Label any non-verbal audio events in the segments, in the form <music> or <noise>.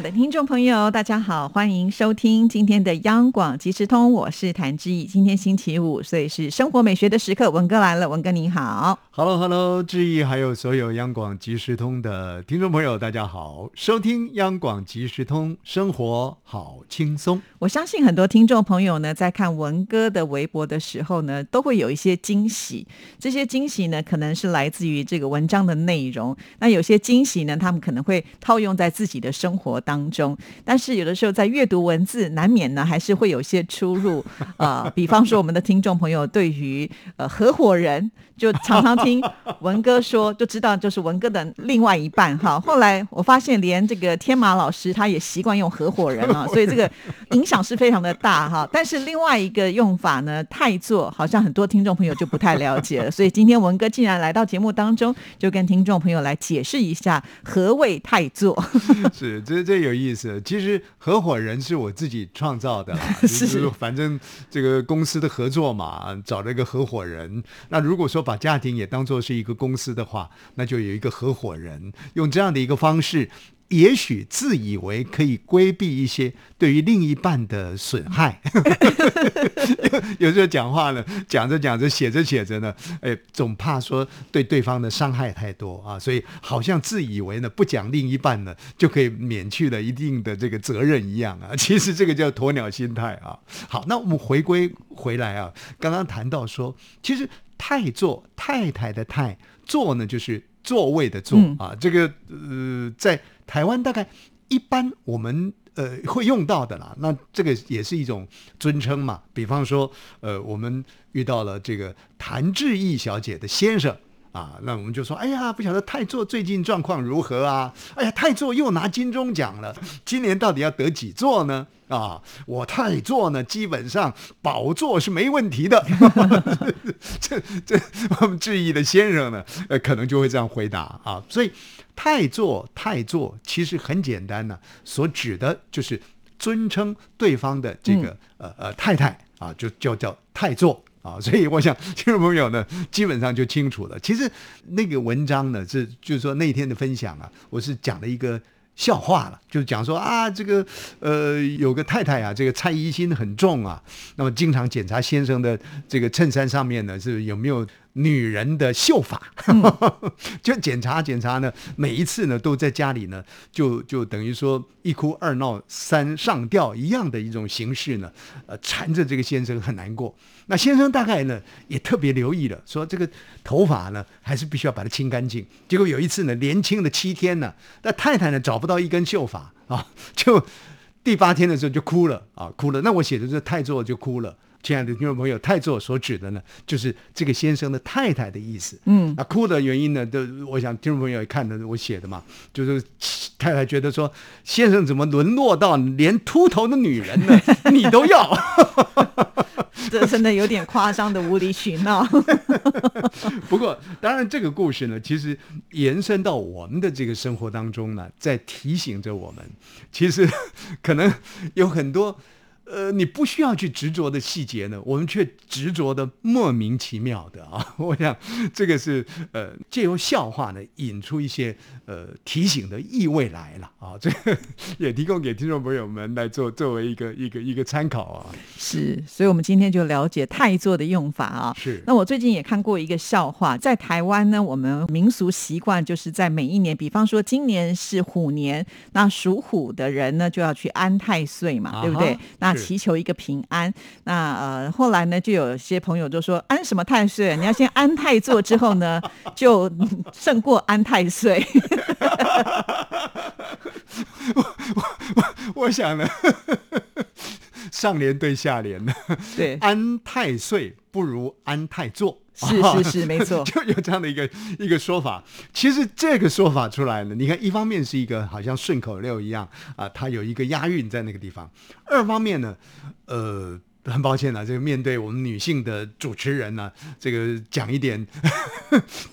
的听众朋友，大家好，欢迎收听今天的央广即时通，我是谭志毅。今天星期五，所以是生活美学的时刻。文哥来了，文哥你好。Hello，Hello，志毅，还有所有央广即时通的听众朋友，大家好！收听央广即时通，生活好轻松。我相信很多听众朋友呢，在看文哥的微博的时候呢，都会有一些惊喜。这些惊喜呢，可能是来自于这个文章的内容。那有些惊喜呢，他们可能会套用在自己的生活当中。但是有的时候在阅读文字，难免呢还是会有些出入。<laughs> 呃，比方说我们的听众朋友对于呃合伙人，就常常听文哥说，就知道就是文哥的另外一半哈。<laughs> 后来我发现，连这个天马老师他也习惯用合伙人啊，<laughs> 所以这个影响是非常的大哈。但是另外一个用法呢，太做好像很多听众朋友就不太了解了。所以今天文哥竟然来到节目当中，就跟听众朋友来解释一下何谓太做。是，这这有意思。其实合伙人是我自己创造的啦，<laughs> 就是反正这个公司的合作嘛，找了一个合伙人。那如果说把家庭也当做是一个公司的话，那就有一个合伙人，用这样的一个方式。也许自以为可以规避一些对于另一半的损害，<laughs> 有时候讲话呢，讲着讲着，写着写着呢，哎，总怕说对对方的伤害太多啊，所以好像自以为呢不讲另一半呢就可以免去了一定的这个责任一样啊。<laughs> 其实这个叫鸵鸟心态啊。好，那我们回归回来啊，刚刚谈到说，其实太座太太的太座呢，就是座位的座、嗯、啊，这个呃在。台湾大概一般我们呃会用到的啦，那这个也是一种尊称嘛。比方说，呃，我们遇到了这个谭志毅小姐的先生啊，那我们就说，哎呀，不晓得泰座最近状况如何啊？哎呀，泰座又拿金钟奖了，今年到底要得几座呢？啊，我泰座呢，基本上宝座是没问题的。<laughs> 这这我们质疑的先生呢，呃，可能就会这样回答啊，所以。太座，太座其实很简单呢、啊，所指的就是尊称对方的这个、嗯、呃呃太太啊，就就叫太座啊。所以我想听众朋友呢，基本上就清楚了。其实那个文章呢，是就是说那天的分享啊，我是讲了一个笑话了，就是讲说啊，这个呃有个太太啊，这个猜疑心很重啊，那么经常检查先生的这个衬衫上面呢是有没有。女人的秀发，<laughs> 就检查检查呢，每一次呢都在家里呢，就就等于说一哭二闹三上吊一样的一种形式呢，呃，缠着这个先生很难过。那先生大概呢也特别留意了，说这个头发呢还是必须要把它清干净。结果有一次呢，连清了七天呢，那太太呢找不到一根秀发啊，<laughs> 就第八天的时候就哭了啊，哭了。那我写的这太座就哭了。亲爱的听众朋友，太座所指的呢，就是这个先生的太太的意思。嗯，那哭的原因呢，都我想听众朋友也看的我写的嘛，就是太太觉得说，先生怎么沦落到连秃头的女人呢，<laughs> 你都要？这 <laughs> 真的有点夸张的无理取闹。<laughs> 不过，当然这个故事呢，其实延伸到我们的这个生活当中呢，在提醒着我们，其实 <laughs> 可能有很多。呃，你不需要去执着的细节呢，我们却执着的莫名其妙的啊！<laughs> 我想这个是呃，借由笑话呢，引出一些呃提醒的意味来了啊！<laughs> 这个也提供给听众朋友们来做作为一个一个一个参考啊。是，所以我们今天就了解太座的用法啊。是。那我最近也看过一个笑话，在台湾呢，我们民俗习惯就是在每一年，比方说今年是虎年，那属虎的人呢就要去安太岁嘛，啊、对不对？那祈求一个平安。那呃，后来呢，就有些朋友就说安什么太岁？你要先安太座之后呢，<laughs> 就胜过安太岁。我我我我想呢，上联对下联呢，对，安太岁不如安太座。是是是，<laughs> 没错，就有这样的一个一个说法。其实这个说法出来呢，你看，一方面是一个好像顺口溜一样啊，它有一个押韵在那个地方；二方面呢，呃。很抱歉啊，这个面对我们女性的主持人呢、这个讲一点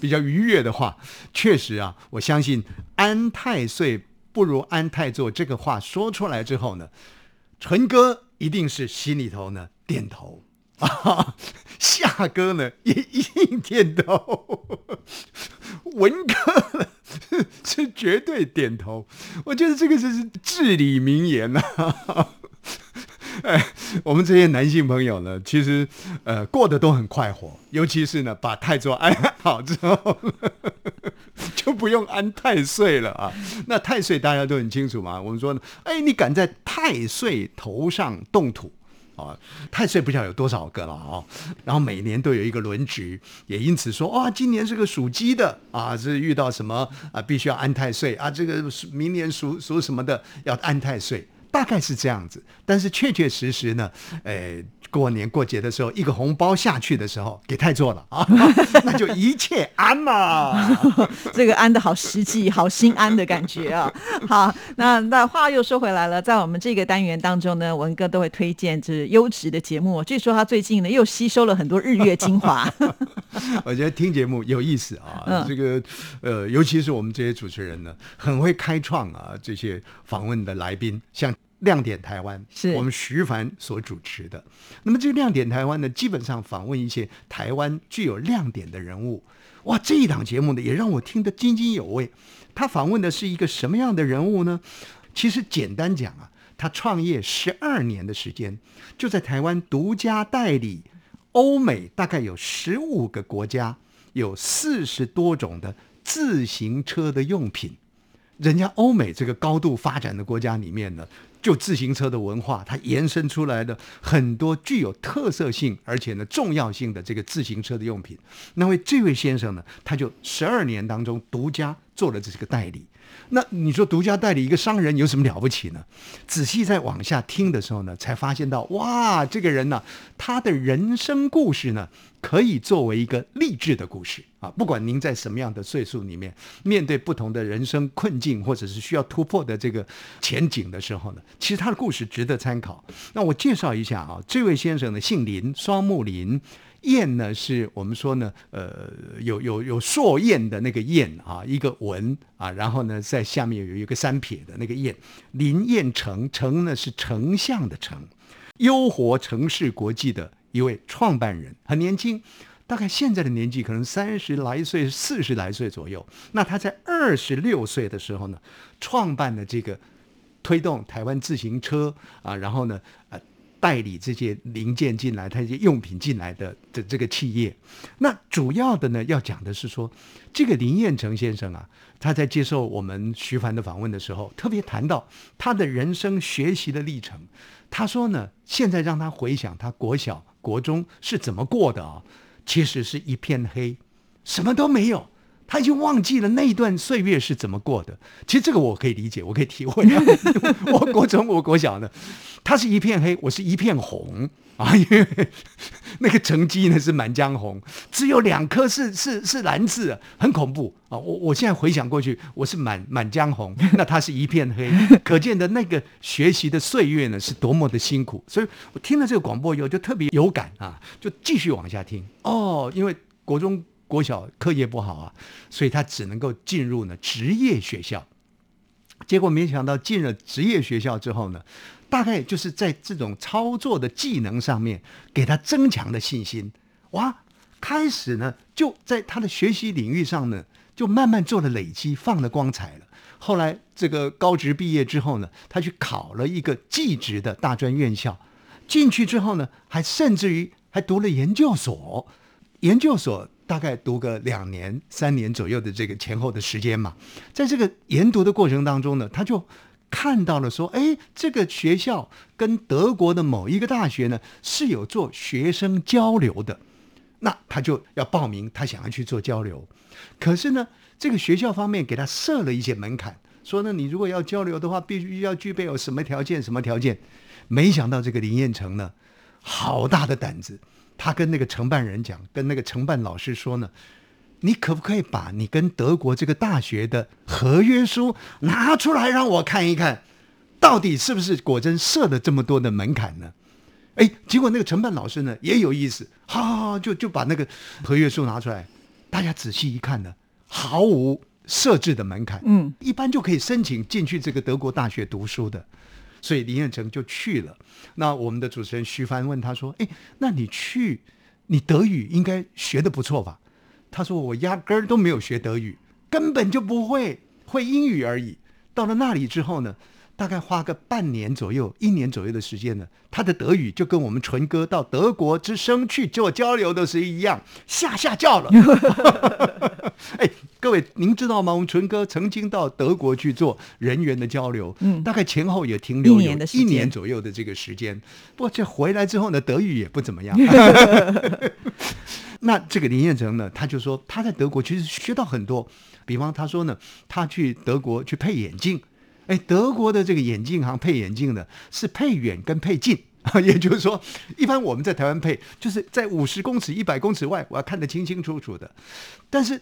比较愉悦的话，确实啊，我相信安太岁不如安太座这个话说出来之后呢，纯哥一定是心里头呢点头啊，大哥呢也一定点头，文哥呢是绝对点头。我觉得这个是至理名言呐、啊。<laughs> 哎，我们这些男性朋友呢，其实呃过得都很快活，尤其是呢把太座安好之后，<laughs> 就不用安太岁了啊。那太岁大家都很清楚嘛，我们说呢，哎，你敢在太岁头上动土啊？太岁不知道有多少个了啊。然后每年都有一个轮局，也因此说啊，今年是个属鸡的啊，是遇到什么啊，必须要安太岁啊。这个明年属属什么的要安太岁。大概是这样子，但是确确实实呢，呃，过年过节的时候，一个红包下去的时候，给太做了啊，<laughs> 那就一切安嘛。<laughs> 这个安的好实际，好心安的感觉啊。<laughs> 好，那那话又说回来了，在我们这个单元当中呢，文哥都会推荐这优质的节目。据说他最近呢又吸收了很多日月精华。我觉得听节目有意思啊，嗯这个呃，尤其是我们这些主持人呢，很会开创啊，这些访问的来宾，像。亮点台湾是我们徐凡所主持的。那么这个亮点台湾呢，基本上访问一些台湾具有亮点的人物。哇，这一档节目呢，也让我听得津津有味。他访问的是一个什么样的人物呢？其实简单讲啊，他创业十二年的时间，就在台湾独家代理欧美大概有十五个国家，有四十多种的自行车的用品。人家欧美这个高度发展的国家里面呢，就自行车的文化，它延伸出来的很多具有特色性而且呢重要性的这个自行车的用品。那位这位先生呢，他就十二年当中独家做了这个代理。那你说独家代理一个商人有什么了不起呢？仔细再往下听的时候呢，才发现到哇，这个人呢，他的人生故事呢，可以作为一个励志的故事啊。不管您在什么样的岁数里面，面对不同的人生困境或者是需要突破的这个前景的时候呢，其实他的故事值得参考。那我介绍一下啊，这位先生呢，姓林，双木林。燕呢，是我们说呢，呃，有有有硕燕的那个燕啊，一个文啊，然后呢，在下面有一个三撇的那个燕，林燕成，成呢是丞相的丞，优活城市国际的一位创办人，很年轻，大概现在的年纪可能三十来岁、四十来岁左右。那他在二十六岁的时候呢，创办了这个推动台湾自行车啊，然后呢，呃。代理这些零件进来，它这些用品进来的的这个企业，那主要的呢，要讲的是说，这个林彦成先生啊，他在接受我们徐凡的访问的时候，特别谈到他的人生学习的历程。他说呢，现在让他回想他国小、国中是怎么过的啊，其实是一片黑，什么都没有。他已经忘记了那一段岁月是怎么过的。其实这个我可以理解，我可以体会。<laughs> 我国中、我国小呢，他是一片黑，我是一片红啊，因为 <laughs> 那个成绩呢是《满江红》，只有两颗是是是蓝字，很恐怖啊！我我现在回想过去，我是满《满江红》，那他是一片黑，<laughs> 可见的那个学习的岁月呢是多么的辛苦。所以我听了这个广播以后就特别有感啊，就继续往下听哦，因为国中。国小课业不好啊，所以他只能够进入呢职业学校。结果没想到进了职业学校之后呢，大概就是在这种操作的技能上面给他增强了信心。哇，开始呢就在他的学习领域上呢，就慢慢做了累积，放了光彩了。后来这个高职毕业之后呢，他去考了一个技职的大专院校，进去之后呢，还甚至于还读了研究所，研究所。大概读个两年、三年左右的这个前后的时间嘛，在这个研读的过程当中呢，他就看到了说，哎，这个学校跟德国的某一个大学呢是有做学生交流的，那他就要报名，他想要去做交流。可是呢，这个学校方面给他设了一些门槛，说呢，你如果要交流的话，必须要具备有什么条件、什么条件。没想到这个林彦成呢，好大的胆子。他跟那个承办人讲，跟那个承办老师说呢，你可不可以把你跟德国这个大学的合约书拿出来让我看一看，到底是不是果真设了这么多的门槛呢？哎，结果那个承办老师呢也有意思，好好好，就就把那个合约书拿出来，大家仔细一看呢，毫无设置的门槛，嗯，一般就可以申请进去这个德国大学读书的。所以林彦成就去了。那我们的主持人徐帆问他说：“哎，那你去，你德语应该学的不错吧？”他说：“我压根儿都没有学德语，根本就不会，会英语而已。到了那里之后呢，大概花个半年左右、一年左右的时间呢，他的德语就跟我们纯哥到德国之声去做交流的是一样，下下叫了。<laughs> 哎，各位，您知道吗？我们纯哥曾经到德国去做人员的交流，嗯大概前后也停留有一年的一年左右的这个时间。不过这回来之后呢，德语也不怎么样。<laughs> 那这个林彦成呢，他就说他在德国其实学到很多，比方他说呢，他去德国去配眼镜，哎，德国的这个眼镜行配眼镜呢是配远跟配近。<laughs> 也就是说，一般我们在台湾配，就是在五十公尺、一百公尺外，我要看得清清楚楚的。但是，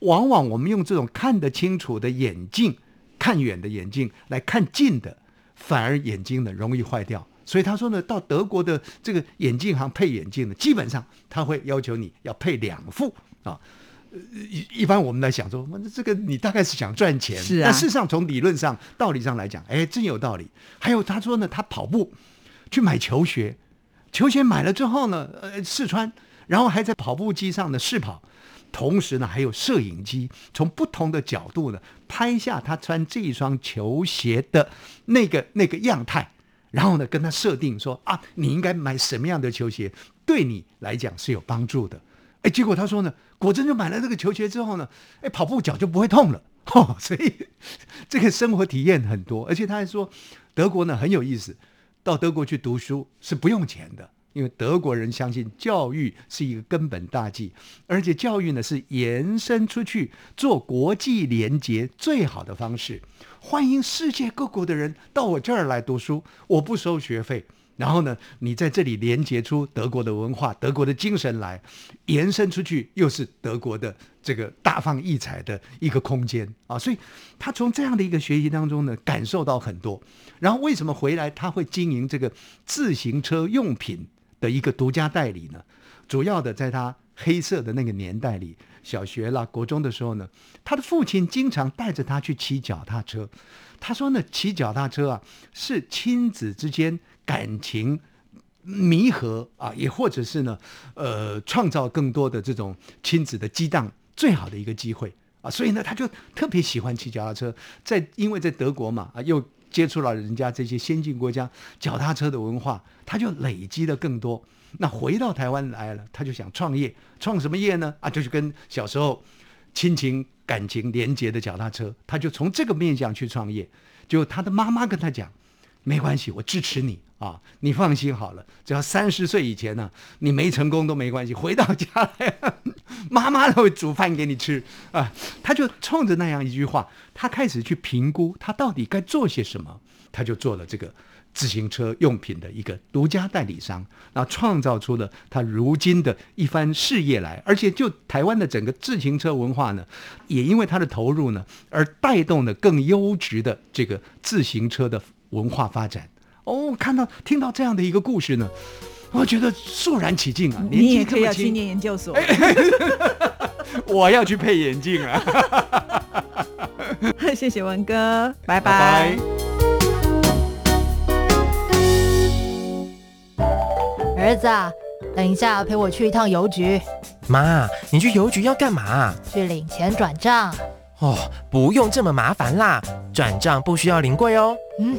往往我们用这种看得清楚的眼镜，看远的眼镜来看近的，反而眼睛呢容易坏掉。所以他说呢，到德国的这个眼镜行配眼镜呢，基本上他会要求你要配两副啊。呃一一般我们来想说，那这个你大概是想赚钱，是啊但事实上从理论上、道理上来讲，哎，真有道理。还有他说呢，他跑步去买球鞋，球鞋买了之后呢，呃，试穿，然后还在跑步机上呢试跑，同时呢还有摄影机，从不同的角度呢拍下他穿这一双球鞋的那个那个样态，然后呢跟他设定说啊，你应该买什么样的球鞋，对你来讲是有帮助的。哎，结果他说呢，果真就买了这个球鞋之后呢，哎，跑步脚就不会痛了。<laughs> 哦，所以这个生活体验很多，而且他还说，德国呢很有意思，到德国去读书是不用钱的，因为德国人相信教育是一个根本大计，而且教育呢是延伸出去做国际联结最好的方式。欢迎世界各国的人到我这儿来读书，我不收学费。然后呢，你在这里连接出德国的文化、德国的精神来，延伸出去又是德国的这个大放异彩的一个空间啊！所以他从这样的一个学习当中呢，感受到很多。然后为什么回来他会经营这个自行车用品的一个独家代理呢？主要的在他黑色的那个年代里，小学啦、国中的时候呢，他的父亲经常带着他去骑脚踏车。他说呢，骑脚踏车啊，是亲子之间感情弥合啊，也或者是呢，呃，创造更多的这种亲子的激荡最好的一个机会啊。所以呢，他就特别喜欢骑脚踏车。在因为在德国嘛，啊，又接触了人家这些先进国家脚踏车的文化，他就累积了更多。那回到台湾来了，他就想创业，创什么业呢？啊，就是跟小时候亲情感情连结的脚踏车，他就从这个面向去创业。就他的妈妈跟他讲，没关系，我支持你啊，你放心好了，只要三十岁以前呢，你没成功都没关系，回到家来，妈妈都会煮饭给你吃啊。他就冲着那样一句话，他开始去评估他到底该做些什么，他就做了这个。自行车用品的一个独家代理商，那创造出了他如今的一番事业来，而且就台湾的整个自行车文化呢，也因为他的投入呢，而带动了更优质的这个自行车的文化发展。哦，看到听到这样的一个故事呢，我觉得肃然起敬啊！你也可以要去念研究所。<laughs> 我要去配眼镜啊！<laughs> 谢谢文哥，拜拜拜。儿子啊，等一下陪我去一趟邮局，妈，你去邮局要干嘛？去领钱转账。哦，不用这么麻烦啦，转账不需要临柜哦。嗯，